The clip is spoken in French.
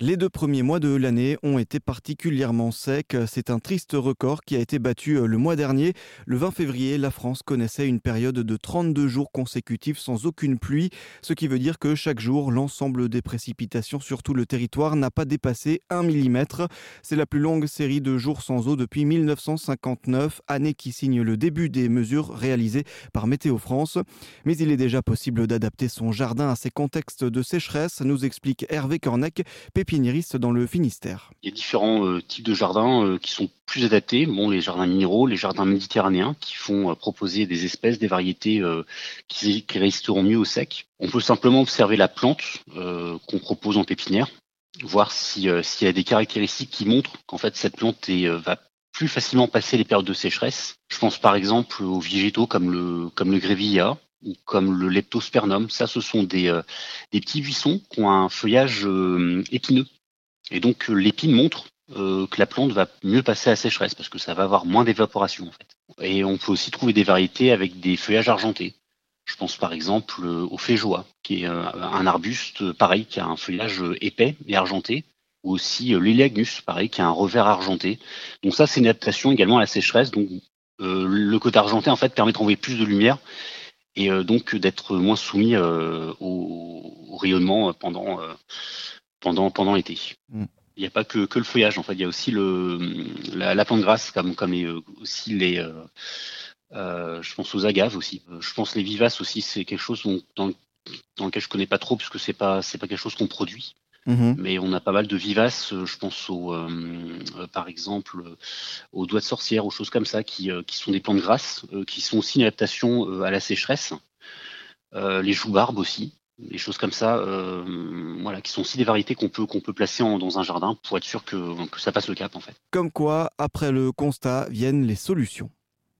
Les deux premiers mois de l'année ont été particulièrement secs. C'est un triste record qui a été battu le mois dernier. Le 20 février, la France connaissait une période de 32 jours consécutifs sans aucune pluie, ce qui veut dire que chaque jour, l'ensemble des précipitations sur tout le territoire n'a pas dépassé 1 mm. C'est la plus longue série de jours sans eau depuis 1959, année qui signe le début des mesures réalisées par Météo France. Mais il est déjà possible d'adapter son jardin à ces contextes de sécheresse, nous explique Hervé Cornec, dans le Finistère. Il y a différents euh, types de jardins euh, qui sont plus adaptés. Bon, les jardins minéraux, les jardins méditerranéens qui font euh, proposer des espèces, des variétés qui, résisteront mieux au sec. On peut simplement observer la plante qu'on propose en pépinière, voir s'il y a des caractéristiques qui montrent qu'en fait cette plante va plus facilement passer les périodes de sécheresse. Je pense par exemple aux végétaux comme le, comme le grevilla, comme le leptospernum. Ça, ce sont des, euh, des petits buissons qui ont un feuillage euh, épineux. Et donc, euh, l'épine montre que la plante va mieux passer à sécheresse parce que ça va avoir moins d'évaporation en fait. Et on peut aussi trouver des variétés avec des feuillages argentés. Je pense par exemple au feijoa, qui est un arbuste pareil, qui a un feuillage épais et argenté, ou aussi l'Eleagnus, pareil, qui a un revers argenté. Donc ça, c'est une adaptation également à la sécheresse. Donc le côté argenté en fait permet de renvoyer plus de lumière et euh, donc d'être moins soumis euh, au, rayonnement pendant, euh, pendant, pendant l'été. Mm. Il n'y a pas que, que, le feuillage, en fait, il y a aussi le, la, plante grasse, comme, comme aussi les. je pense aux agaves aussi. Je pense les vivaces aussi, c'est quelque chose dans, dans lequel je connais pas trop, puisque c'est pas c'est pas quelque chose qu'on produit. Mhm. Mais on a pas mal de vivaces, euh, je pense au, euh, euh, par exemple aux doigts de sorcière, aux choses comme ça, qui, qui sont des plantes grasses, qui sont aussi une adaptation à la sécheresse. les joues-barbes aussi, des choses comme ça, voilà, qui sont aussi des variétés qu'on peut, qu'on peut placer dans un jardin pour être sûr que, que ça passe le cap en fait. Comme quoi, après le constat, viennent les solutions.